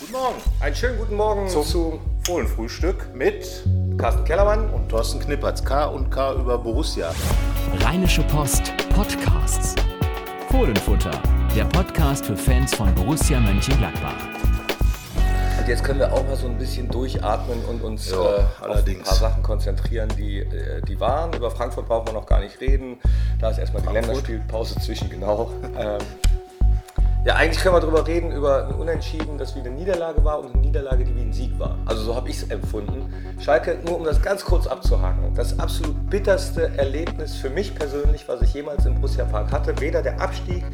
Guten Morgen. Einen schönen guten Morgen Zum zu Fohlenfrühstück mit Carsten Kellermann. und Thorsten Knippertz. K und K über Borussia. Rheinische Post Podcasts. Fohlenfutter, der Podcast für Fans von Borussia Mönchengladbach. Und jetzt können wir auch mal so ein bisschen durchatmen und uns Ja, äh, auf ein paar Sachen konzentrieren, die, äh, die waren. Über Frankfurt brauchen wir noch gar nicht reden. Da ist erstmal die Länderspielpause zwischen, genau. Ähm, ja, eigentlich können wir darüber reden, über ein Unentschieden, das wie eine Niederlage war und eine Niederlage, die wie ein Sieg war. Also so habe ich es empfunden. Schalke, nur um das ganz kurz abzuhaken, das absolut bitterste Erlebnis für mich persönlich, was ich jemals im Borussia Park hatte, weder der Abstieg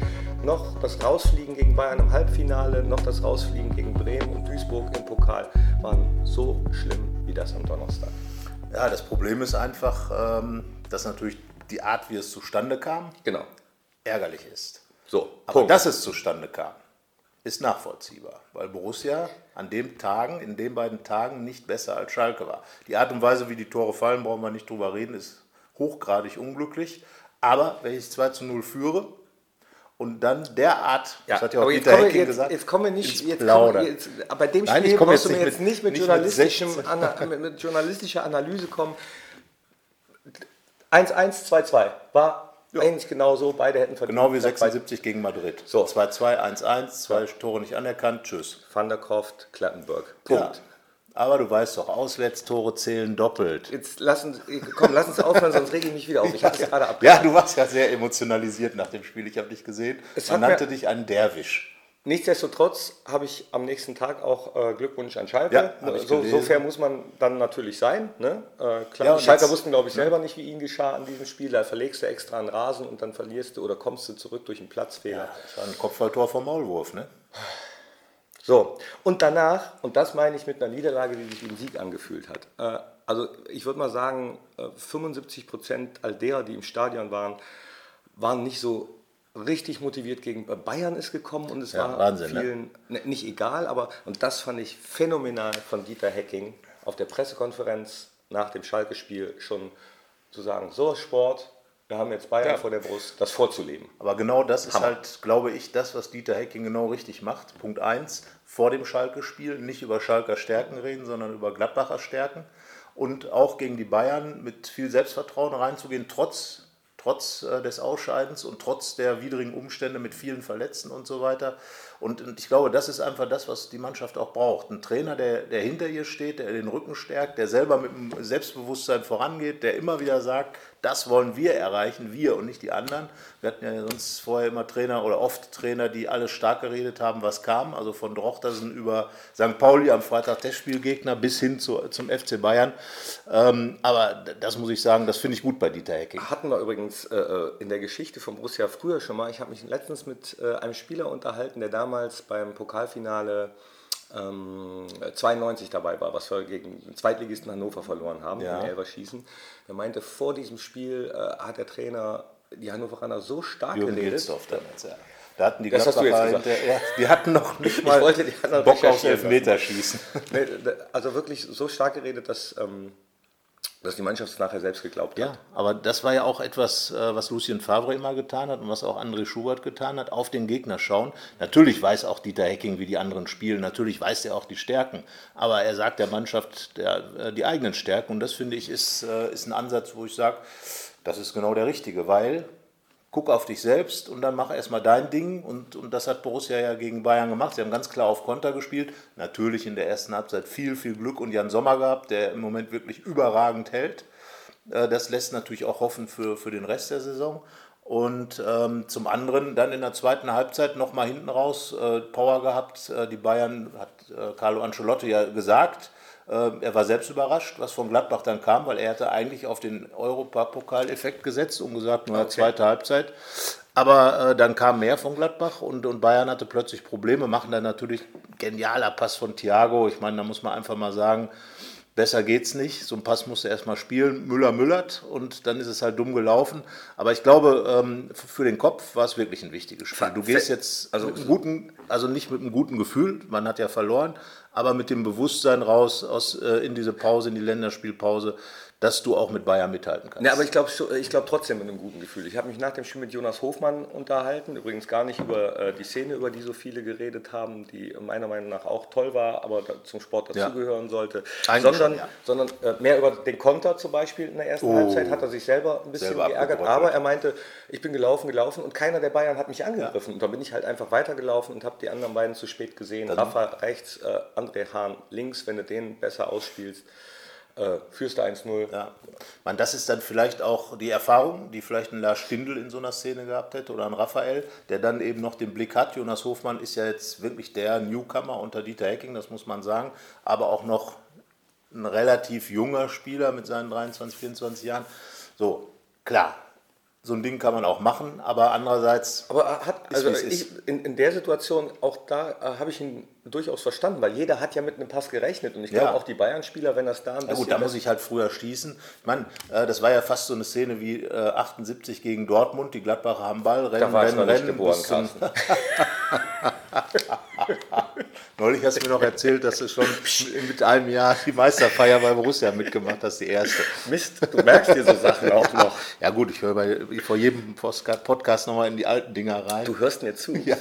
noch das Rausfliegen gegen Bayern im Halbfinale, noch das Rausfliegen gegen Bremen und Duisburg im Pokal waren so schlimm wie das am Donnerstag. Ja, das Problem ist einfach, ähm, dass natürlich die Art, wie es zustande kam, Genau. ärgerlich ist. So, Aber Punkt. dass es zustande kam, ist nachvollziehbar, weil Borussia an den Tagen, in den beiden Tagen nicht besser als Schalke war. Die Art und Weise, wie die Tore fallen, brauchen wir nicht drüber reden, ist hochgradig unglücklich. Aber wenn ich 2 zu 0 führe und dann derart, Ja, das hat ja auch wir, Hecking jetzt, gesagt, jetzt kommen wir nicht, jetzt kommen, jetzt, bei dem Nein, Spiel komme jetzt du mir nicht jetzt mit- nicht mit, nicht journalistischem, 16. Ana, mit, mit journalistischer Analyse kommen. 1-1, 2-2 war eigentlich genau so, beide hätten verdient. genau wie Beide- 76 gegen Madrid. So. 2-2, 1-1, zwei Tore nicht anerkannt, tschüss. Van der Kroft, Klattenburg. Ja. Punkt. Aber du weißt doch, Auswärtstore zählen doppelt. Jetzt lass uns, komm, lass uns aufhören, sonst rege ich mich wieder auf. Ich habe es gerade ab. Ja, du warst ja sehr emotionalisiert nach dem Spiel. Ich habe dich gesehen. Es Man nannte dich einen Derwisch. Nichtsdestotrotz habe ich am nächsten Tag auch äh, Glückwunsch an Schalke. Ja, so, so fair muss man dann natürlich sein. Ne? Äh, klar, Ja, jetzt- wussten, glaube ich, selber nicht, wie ihnen geschah an diesem Spiel. Da verlegst du extra einen Rasen und dann verlierst du oder kommst du zurück durch einen Platzfehler. Das war ein Kopfballtor vom Maulwurf, ne? So, und danach, und das meine ich mit einer Niederlage, die sich wie ein Sieg angefühlt hat. Äh, also ich würde mal sagen, äh, 75 Prozent all derer, die im Stadion waren, waren nicht so richtig motiviert gegen Bayern ist gekommen und es Ja, war Wahnsinn, ne? vielen ne, nicht egal, aber und das fand ich phänomenal von Dieter Hecking auf der Pressekonferenz nach dem Schalke-Spiel schon zu sagen, so ist Sport, wir haben jetzt Bayern Ja. vor der Brust, das vorzuleben. Aber genau das ist Hammer. halt, glaube ich, das, was Dieter Hecking genau richtig macht. Punkt 1, vor dem Schalke-Spiel nicht über Schalker Stärken reden, sondern über Gladbacher Stärken. Und auch gegen die Bayern mit viel Selbstvertrauen reinzugehen, trotz, trotz äh, des Ausscheidens und trotz der widrigen Umstände mit vielen Verletzten und so weiter. Und, und ich glaube, das ist einfach das, was die Mannschaft auch braucht. Ein Trainer, der, der hinter ihr steht, der den Rücken stärkt, der selber mit dem Selbstbewusstsein vorangeht, der immer wieder sagt, das wollen wir erreichen, wir und nicht die anderen. Wir hatten ja sonst vorher immer Trainer oder oft Trainer, die alles stark geredet haben, was kam. Also von Drochtersen über St. Pauli am Freitag Testspielgegner bis hin zu, zum FC Bayern. Ähm, aber das muss ich sagen, das finde ich gut bei Dieter Hecking. Hatten wir übrigens äh, äh, in der Geschichte von Borussia früher schon mal. Ich habe mich letztens mit äh, einem Spieler unterhalten, der damals beim Pokalfinale ähm, 92 dabei war, was wir gegen den Zweitligisten Hannover verloren haben, Ja. im Elverschießen. Der meinte, vor diesem Spiel äh, hat der Trainer die Hannoveraner so stark Jürgen geredet. Gilsdorf damals, ja. Da hatten die Das hast du jetzt gesagt. ja, die hatten noch nicht mal wollte Bock lassen. Elfmeterschießen. Nee, also wirklich so stark geredet, dass, ähm, dass die Mannschaft es nachher selbst geglaubt hat. Ja, aber das war ja auch etwas, äh, was Lucien Favre immer getan hat und was auch André Schubert getan hat, auf den Gegner schauen. Natürlich weiß auch Dieter Hecking, wie die anderen spielen, natürlich weiß er auch die Stärken, aber er sagt der Mannschaft der, äh, die eigenen Stärken. Und das finde ich ist, äh, ist ein Ansatz, wo ich sage, das ist genau der richtige, weil guck auf dich selbst und dann mach erstmal dein Ding. Und, und das hat Borussia ja gegen Bayern gemacht. Sie haben ganz klar auf Konter gespielt. Natürlich in der ersten Halbzeit viel, viel Glück und Jan Sommer gehabt, der im Moment wirklich überragend hält. Äh, Das lässt natürlich auch hoffen für, für den Rest der Saison. Und ähm, zum anderen dann in der zweiten Halbzeit nochmal hinten raus äh, Power gehabt. Äh, die Bayern hat äh, Carlo Ancelotti ja gesagt. Äh, er war selbst überrascht, was von Gladbach dann kam, weil er hatte eigentlich auf den Europapokal-Effekt gesetzt und gesagt, nur eine zweite Halbzeit. Aber äh, dann kam mehr von Gladbach und, und Bayern hatte plötzlich Probleme, machen dann natürlich genialer Pass von Thiago. Ich meine, da muss man einfach mal sagen, besser geht's nicht. So ein Pass musste erstmal spielen. Müller müllert und dann ist es halt dumm gelaufen. Aber ich glaube, ähm, für den Kopf war es wirklich ein wichtiges Spiel. Du gehst jetzt also guten, also nicht mit einem guten Gefühl, man hat ja verloren, aber mit dem Bewusstsein raus aus, äh, in diese Pause, in die Länderspielpause, dass du auch mit Bayern mithalten kannst. Ja, aber ich glaube ich glaub trotzdem mit einem guten Gefühl. Ich habe mich nach dem Spiel mit Jonas Hofmann unterhalten, übrigens gar nicht über äh, die Szene, über die so viele geredet haben, die meiner Meinung nach auch toll war, aber da, zum Sport dazugehören ja. sollte, Eigentlich sondern, schon, ja. sondern äh, mehr über den Konter zum Beispiel in der ersten oh. Halbzeit hat er sich selber ein bisschen selber geärgert, aber er meinte, ich bin gelaufen, gelaufen und keiner der Bayern hat mich angegriffen. Ja. Und dann bin ich halt einfach weitergelaufen und habe die anderen beiden zu spät gesehen. Dann Rafa rechts, äh, André Hahn links, wenn du den besser ausspielst äh, führst du 1-0. Ja. Man, das ist dann vielleicht auch die Erfahrung, die vielleicht ein Lars Stindl in so einer Szene gehabt hätte oder ein Raphael, der dann eben noch den Blick hat. Jonas Hofmann ist ja jetzt wirklich der Newcomer unter Dieter Hecking, das muss man sagen, aber auch noch ein relativ junger Spieler mit seinen 23, 24 Jahren. So, klar, so ein Ding kann man auch machen, aber andererseits. Aber hat, also ich, in, in der Situation, auch da äh, habe ich ihn durchaus verstanden, weil jeder hat ja mit einem Pass gerechnet und ich glaube ja. auch die Bayern-Spieler, wenn das da ein bisschen. Ja gut, da muss ich halt früher schießen. Mann, äh, das war ja fast so eine Szene wie äh, 78 gegen Dortmund, die Gladbacher haben Ball, rennen, da war rennen, rennen. Geboren, Neulich hast du mir noch erzählt, dass du schon mit einem Jahr die Meisterfeier bei Borussia mitgemacht hast, die erste. Mist, du merkst dir so Sachen auch noch. Ja gut, ich höre bei, vor jedem Podcast nochmal in die alten Dinger rein. Du hörst mir zu. Ja,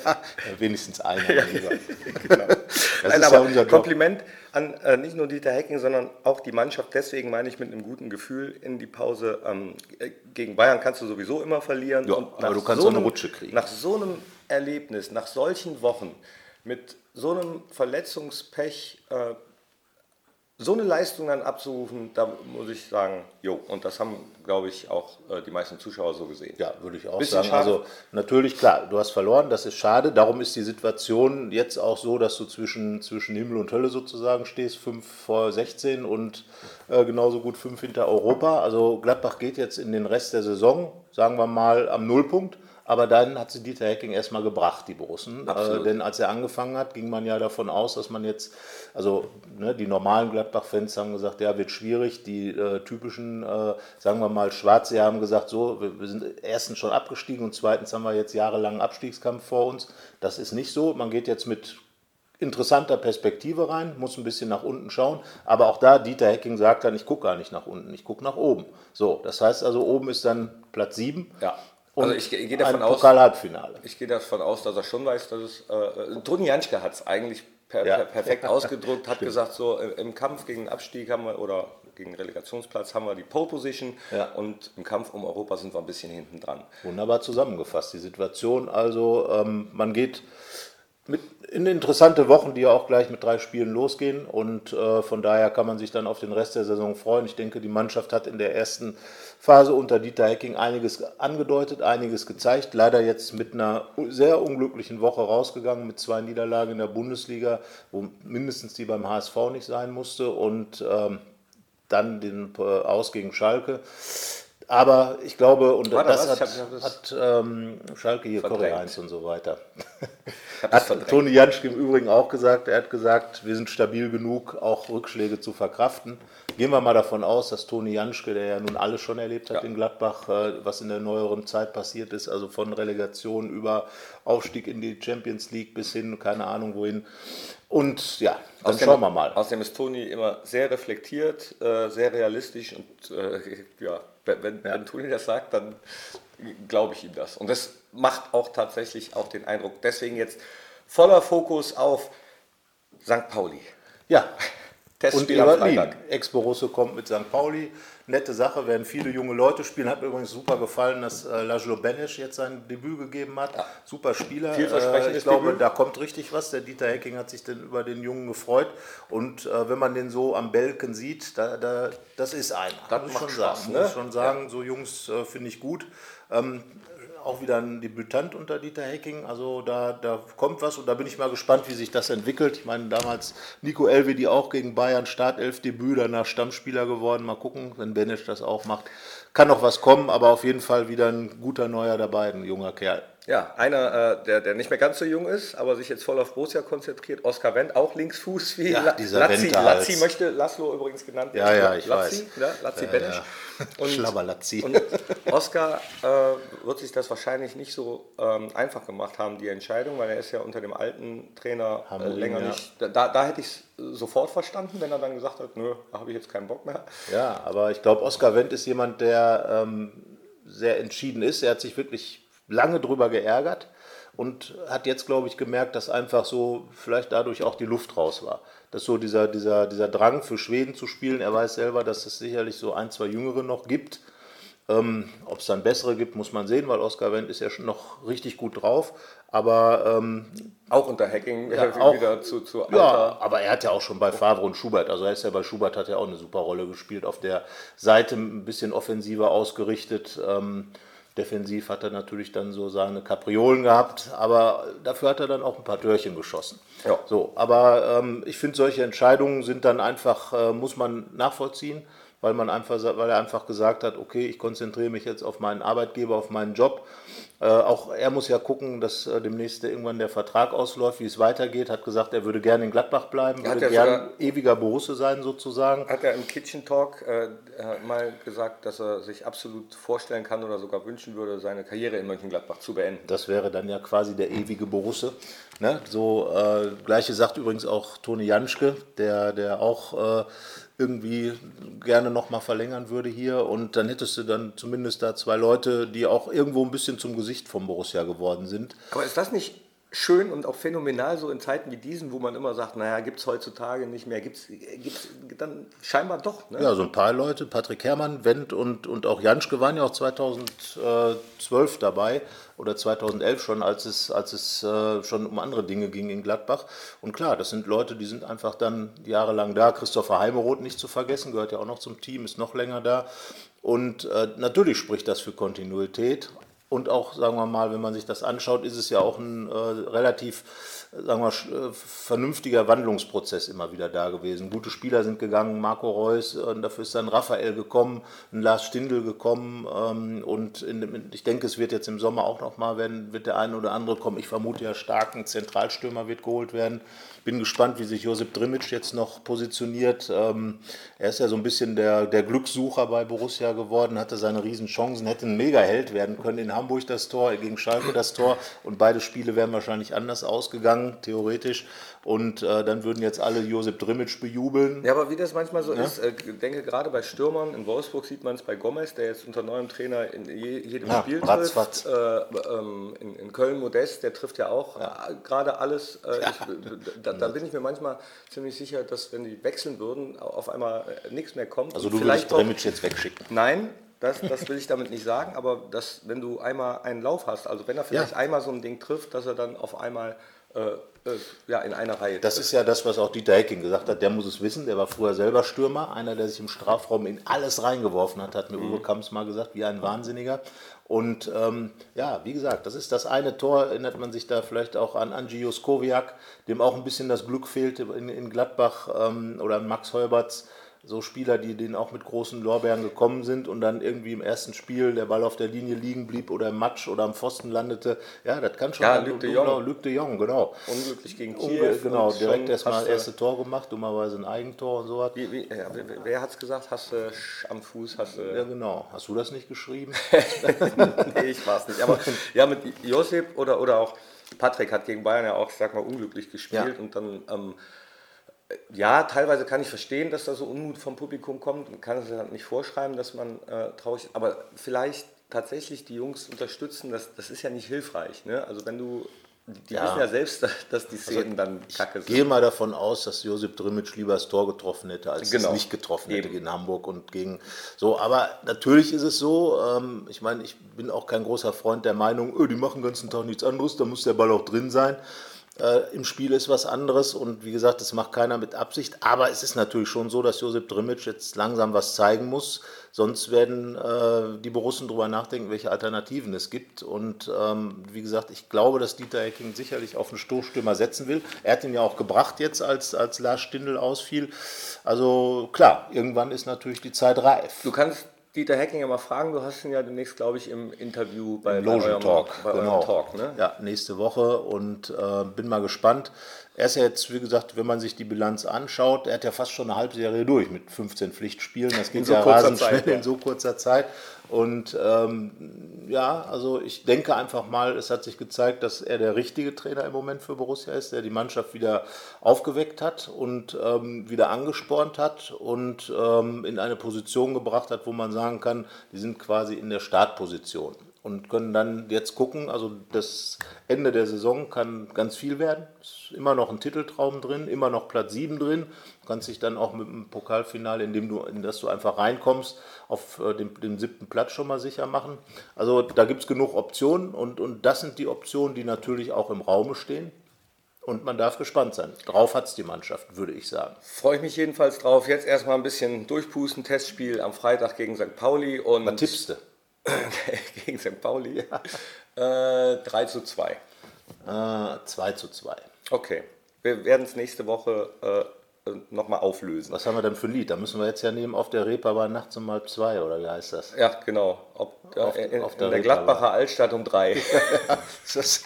wenigstens einer. Ja, genau. Das Nein, ist aber ja Kompliment an äh, nicht nur Dieter Hecking, sondern auch die Mannschaft. Deswegen meine ich mit einem guten Gefühl in die Pause. Ähm, gegen Bayern kannst du sowieso immer verlieren. Ja, aber du kannst so auch eine Rutsche kriegen. Nach so einem Erlebnis, nach solchen Wochen mit so einem Verletzungspech äh, so eine Leistung dann abzurufen, da muss ich sagen, jo, und das haben, glaube ich, auch äh, die meisten Zuschauer so gesehen. Ja, würde ich auch Bisschen sagen. Schade. Also natürlich, klar, du hast verloren, das ist schade. Darum ist die Situation jetzt auch so, dass du zwischen, zwischen Himmel und Hölle sozusagen stehst, 5 vor 16 und äh, genauso gut 5 hinter Europa. Also Gladbach geht jetzt in den Rest der Saison, sagen wir mal, am Nullpunkt. Aber dann hat sie Dieter Hecking erstmal gebracht, die Borussen. Äh, denn als er angefangen hat, ging man ja davon aus, dass man jetzt, also ne, die normalen Gladbach-Fans haben gesagt, ja, wird schwierig. Die äh, typischen, äh, sagen wir mal, Schwarze haben gesagt, so, wir, wir, sind erstens schon abgestiegen und zweitens haben wir jetzt jahrelang Abstiegskampf vor uns. Das ist nicht so. Man geht jetzt mit interessanter Perspektive rein, muss ein bisschen nach unten schauen. Aber auch da, Dieter Hecking sagt dann, ich gucke gar nicht nach unten, ich gucke nach oben. So, das heißt also, oben ist dann Platz 7. Ja also ich, ich gehe davon aus, Pokal-Halbfinale. Ich gehe davon aus, dass er schon weiß, dass es. Äh, Toni Janschke hat es eigentlich per, ja. per, perfekt ausgedrückt, hat gesagt, so im Kampf gegen den Abstieg haben wir oder gegen den Relegationsplatz haben wir die Pole Position ja. und im Kampf um Europa sind wir ein bisschen hinten dran. Wunderbar zusammengefasst, die Situation. Also ähm, man geht mit in interessante Wochen, die ja auch gleich mit drei Spielen losgehen. Und äh, von daher kann man sich dann auf den Rest der Saison freuen. Ich denke, die Mannschaft hat in der ersten Phase unter Dieter Hecking einiges angedeutet, einiges gezeigt. Leider jetzt mit einer sehr unglücklichen Woche rausgegangen, mit zwei Niederlagen in der Bundesliga, wo mindestens die beim HSV nicht sein musste. Und ähm, dann den äh, Aus gegen Schalke. Aber ich glaube, und War das, das hat, hat ähm, Schalke hier Korea 1 und so weiter. hat Toni Janschke im Übrigen auch gesagt. Er hat gesagt, wir sind stabil genug, auch Rückschläge zu verkraften. Gehen wir mal davon aus, dass Toni Janschke, der ja nun alles schon erlebt hat ja. in Gladbach, äh, was in der neueren Zeit passiert ist, also von Relegation über Aufstieg in die Champions League bis hin, keine Ahnung wohin. Und ja, dann außerdem, schauen wir mal. Außerdem ist Toni immer sehr reflektiert, äh, sehr realistisch und äh, ja, wenn, ja. wenn Toni das sagt, dann glaube ich ihm das. Und das macht auch tatsächlich auch den Eindruck. Deswegen jetzt voller Fokus auf St. Pauli. Ja, Testspiel und am Freitag. Ex-Borusse kommt mit St. Pauli. Nette Sache, werden viele junge Leute spielen. Hat mir übrigens super gefallen, dass äh, Lajlo Benesch jetzt sein Debüt gegeben hat. Ja. Super Spieler. Äh, ich glaube, Debüt. da kommt richtig was. Der Dieter Hecking hat sich denn über den Jungen gefreut. Und äh, wenn man den so am Belken sieht, da, da, das ist einer. Das muss ich schon Spaß, sagen. Ne? Muss schon sagen, ja. so Jungs äh, finde ich gut. Ähm, auch wieder ein Debütant unter Dieter Hecking. Also da, da kommt was und da bin ich mal gespannt, wie sich das entwickelt. Ich meine, damals Nico Elvedi auch gegen Bayern Startelf-Debüt, danach Stammspieler geworden. Mal gucken, wenn Benesch das auch macht. Kann noch was kommen, aber auf jeden Fall wieder ein guter Neuer dabei, ein junger Kerl. Ja, einer, äh, der, der nicht mehr ganz so jung ist, aber sich jetzt voll auf Borussia konzentriert. Oskar Wendt, auch Linksfuß wie Ja, La- dieser Lazzi. Lazzi möchte Laszlo übrigens genannt Ja, ja, ich Lazzi, weiß. Ja, Lazzi Ja, Benesch. ja. Und, Schlabberlazzi. und Oskar äh, wird sich das wahrscheinlich nicht so ähm, einfach gemacht haben, die Entscheidung, weil er ist ja unter dem alten Trainer äh, länger ja. nicht. Da, da hätte ich es sofort verstanden, wenn er dann gesagt hat, nö, da habe ich jetzt keinen Bock mehr. Ja, aber ich glaube, Oskar Wendt ist jemand, der ähm, sehr entschieden ist. Er hat sich wirklich lange drüber geärgert und hat jetzt, glaube ich, gemerkt, dass einfach so vielleicht dadurch auch die Luft raus war. Dass so dieser, dieser, dieser Drang für Schweden zu spielen, er weiß selber, dass es sicherlich so ein, zwei Jüngere noch gibt. Ähm, Ob es dann bessere gibt, muss man sehen, weil Oskar Wendt ist ja schon noch richtig gut drauf. Aber ähm, Auch unter Hacking Ja, auch. wieder zu, zu alter. ja, aber er hat ja auch schon bei Favre und Schubert, also er ist ja bei Schubert hat ja auch eine super Rolle gespielt, auf der Seite ein bisschen offensiver ausgerichtet. Ähm, defensiv hat er natürlich dann so seine Kapriolen gehabt, aber dafür hat er dann auch ein paar Türchen geschossen. Ja. So, aber ähm, ich finde, solche Entscheidungen sind dann einfach, äh, muss man nachvollziehen, weil man einfach, weil er einfach gesagt hat, okay, ich konzentriere mich jetzt auf meinen Arbeitgeber, auf meinen Job. Äh, auch er muss ja gucken, dass äh, demnächst irgendwann der Vertrag ausläuft, wie es weitergeht. Hat gesagt, er würde gerne in Gladbach bleiben, hat würde ja gern sogar- ewiger Borusse sein sozusagen. Hat er im Kitchen Talk äh, äh, mal gesagt, dass er sich absolut vorstellen kann oder sogar wünschen würde, seine Karriere in Mönchengladbach zu beenden. Das wäre dann ja quasi der ewige Borusse. Ne? So äh, gleiche sagt übrigens auch Toni Janschke, der, der auch äh, irgendwie gerne nochmal verlängern würde hier. Und dann hättest du dann zumindest da zwei Leute, die auch irgendwo ein bisschen zum Gesicht vom Borussia geworden sind. Aber ist das nicht schön und auch phänomenal so in Zeiten wie diesen, wo man immer sagt, naja, gibt es heutzutage nicht mehr, gibt es dann scheinbar doch. Ne? Ja, so ein paar Leute, Patrick Herrmann, Wendt und, und auch Janschke waren ja auch 2012 dabei oder 2011 schon, als es, als es äh, schon um andere Dinge ging in Gladbach. Und klar, das sind Leute, die sind einfach dann jahrelang da. Christopher Heimeroth nicht zu vergessen, gehört ja auch noch zum Team, ist noch länger da. Und äh, natürlich spricht das für Kontinuität. Und auch, sagen wir mal, wenn man sich das anschaut, ist es ja auch ein äh, relativ, äh, sagen wir, äh, vernünftiger Wandlungsprozess immer wieder da gewesen. Gute Spieler sind gegangen, Marco Reus, äh, dafür ist dann Raphael gekommen, ein Lars Stindl gekommen. Ähm, und in, ich denke, es wird jetzt im Sommer auch nochmal werden, wird der eine oder andere kommen. Ich vermute ja stark, ein Zentralstürmer wird geholt werden. Bin gespannt, wie sich Josip Drimic jetzt noch positioniert. Ähm, er ist ja so ein bisschen der, der Glückssucher bei Borussia geworden, hatte seine Riesenchancen, hätte ein Mega-Held werden können. In Hamburg das Tor, gegen Schalke das Tor. Und beide Spiele wären wahrscheinlich anders ausgegangen, theoretisch. Und äh, dann würden jetzt alle Josip Drimic bejubeln. Ja, aber wie das manchmal so ist, äh, ich denke gerade bei Stürmern, in Wolfsburg sieht man es bei Gomez, der jetzt unter neuem Trainer in je, jedem Ja, Spiel trifft. Äh, ähm, in, in Köln Modest, der trifft ja auch äh, gerade alles. Äh, ich, da, da bin ich mir manchmal ziemlich sicher, dass wenn die wechseln würden, auf einmal äh, nichts mehr kommt. Also du vielleicht würdest Drimic jetzt wegschicken. Nein, das, das will ich damit nicht sagen, aber dass, wenn du einmal einen Lauf hast, also wenn er vielleicht Ja. einmal so ein Ding trifft, dass er dann auf einmal äh, äh, ja, in einer Reihe Das trifft. ist ja das, was auch Dieter Hecking gesagt hat. Der muss es wissen. Der war früher selber Stürmer. Einer, der sich im Strafraum in alles reingeworfen hat, hat mir Uwe Kamps mal gesagt, wie ein Wahnsinniger. Und ähm, ja, wie gesagt, das ist das eine Tor. Erinnert man sich da vielleicht auch an Angie Juskowiak, dem auch ein bisschen das Glück fehlte in, in Gladbach ähm, oder an Max Heuberts. So Spieler, die denen auch mit großen Lorbeeren gekommen sind und dann irgendwie im ersten Spiel der Ball auf der Linie liegen blieb oder im Matsch oder am Pfosten landete. Ja, das kann schon. Ja, Luc de Jong. Luc de Jong, genau. Unglücklich gegen Kiew. Genau, und direkt erstmal du- erste Tor gemacht, dummerweise ein Eigentor und sowas. Wie, wie, ja, wer- wer hat es gesagt? Hast du am Fuß, hast du. Ja, genau. Hast du das nicht geschrieben? nee, ich war es nicht. Aber ja, mit Josip oder, oder auch Patrick hat gegen Bayern ja auch, sag mal, unglücklich gespielt Ja. und dann. Ähm, ja, teilweise kann ich verstehen, dass da so Unmut vom Publikum kommt. Man kann es ja nicht vorschreiben, dass man äh, traurig ist. Aber vielleicht tatsächlich die Jungs unterstützen, das, das ist ja nicht hilfreich. Ne? Also wenn du, die Ja. wissen ja selbst, dass die Szenen dann kacke sind. Gehe mal davon aus, dass Josip Drimic lieber das Tor getroffen hätte, als Genau. es nicht getroffen hätte Eben. gegen Hamburg und gegen so. Aber natürlich ist es so, ähm, ich meine, ich bin auch kein großer Freund der Meinung, öh, die machen den ganzen Tag nichts anderes, da muss der Ball auch drin sein. Äh, Im Spiel ist was anderes und wie gesagt, das macht keiner mit Absicht. Aber es ist natürlich schon so, dass Josip Drimic jetzt langsam was zeigen muss. Sonst werden äh, die Borussen darüber nachdenken, welche Alternativen es gibt. Und ähm, wie gesagt, ich glaube, dass Dieter Hecking sicherlich auf einen Stoßstürmer setzen will. Er hat ihn ja auch gebracht jetzt, als, als Lars Stindl ausfiel. Also klar, irgendwann ist natürlich die Zeit reif. Du kannst Dieter Heckinger mal fragen. Du hast ihn ja demnächst, glaube ich, im Interview bei, Im bei eurem, Talk, bei genau. eurem Talk. Ne? Ja, nächste Woche und äh, bin mal gespannt. Er ist ja jetzt, wie gesagt, wenn man sich die Bilanz anschaut, er hat ja fast schon eine Halbserie durch mit 15 Pflichtspielen. Das geht so ja rasend Zeit, schnell ja. in so kurzer Zeit. Und ähm, ja, also ich denke einfach mal, es hat sich gezeigt, dass er der richtige Trainer im Moment für Borussia ist, der die Mannschaft wieder aufgeweckt hat und ähm, wieder angespornt hat und ähm, in eine Position gebracht hat, wo man sagen kann, die sind quasi in der Startposition und können dann jetzt gucken. Also das Ende der Saison kann ganz viel werden. Ist immer noch ein Titeltraum drin, immer noch Platz 7 drin. Du kannst dich dann auch mit dem Pokalfinale, in dem du, in das du einfach reinkommst, auf äh, den, den siebten Platz schon mal sicher machen. Also da gibt es genug Optionen und, und das sind die Optionen, die natürlich auch im Raume stehen. Und man darf gespannt sein. Drauf hat es die Mannschaft, würde ich sagen. Freue ich mich jedenfalls drauf. Jetzt erstmal ein bisschen durchpusten. Testspiel am Freitag gegen St. Pauli. Und Was tippst du? gegen St. Pauli. Äh, 3 zu 2. Äh, 2 zu 2. Okay. Wir werden es nächste Woche äh, nochmal auflösen. Was haben wir denn für ein Lied? Da müssen wir jetzt ja nehmen auf der Reeperbahn nachts um halb zwei, oder wie heißt das? Ja, genau. Ob, Auf- äh, in, auf in der der Reeperbahn. Gladbacher Altstadt um 3. das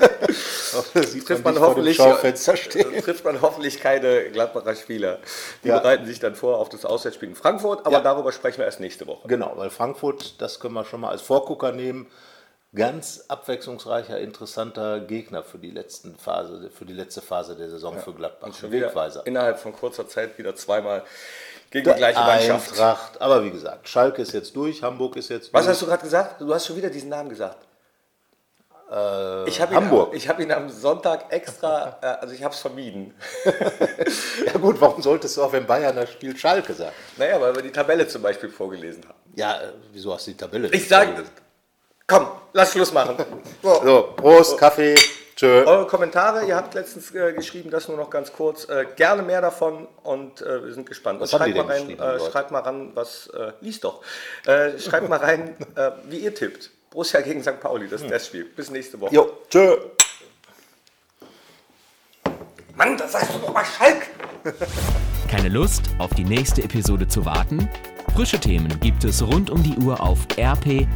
trifft man hoffentlich, trifft man hoffentlich keine Gladbacher Spieler. Die Ja. bereiten sich dann vor auf das Auswärtsspiel in Frankfurt, aber Ja. darüber sprechen wir erst nächste Woche. Genau, weil Frankfurt, das können wir schon mal als Vorgucker nehmen. Ganz abwechslungsreicher, interessanter Gegner für die letzten Phase, für die letzte Phase der Saison für Gladbach. Schon wieder Wegweiser. innerhalb von kurzer Zeit wieder zweimal gegen die gleiche Mannschaft. Eintracht, aber wie gesagt, Schalke ist jetzt durch, Hamburg ist jetzt Was durch. hast du gerade gesagt? Du hast schon wieder diesen Namen gesagt. Ich habe ihn, Äh, Hamburg. am- Ich habe ihn am Sonntag extra, äh, also ich habe es vermieden. Ja gut, warum solltest du auch, wenn Bayern das spielt, Schalke sagen? Naja, weil wir die Tabelle zum Beispiel vorgelesen haben. Ja, äh, wieso hast du die Tabelle? Ich sage, komm, lass Schluss machen. So. So, Prost, Kaffee, tschö. Eure Kommentare, ihr habt letztens äh, geschrieben, das nur noch ganz kurz. Äh, gerne mehr davon und äh, wir sind gespannt. Was die schreibt, mal rein, äh, schreibt mal ran, was, äh, liest doch. Schreibt mal rein, wie ihr tippt. Borussia gegen St. Pauli, das ist das Spiel. Bis nächste Woche. Jo, tschö. Mann, das sagst du doch mal Schalk! Keine Lust, auf die nächste Episode zu warten? Frische Themen gibt es rund um die Uhr auf rp-online.de.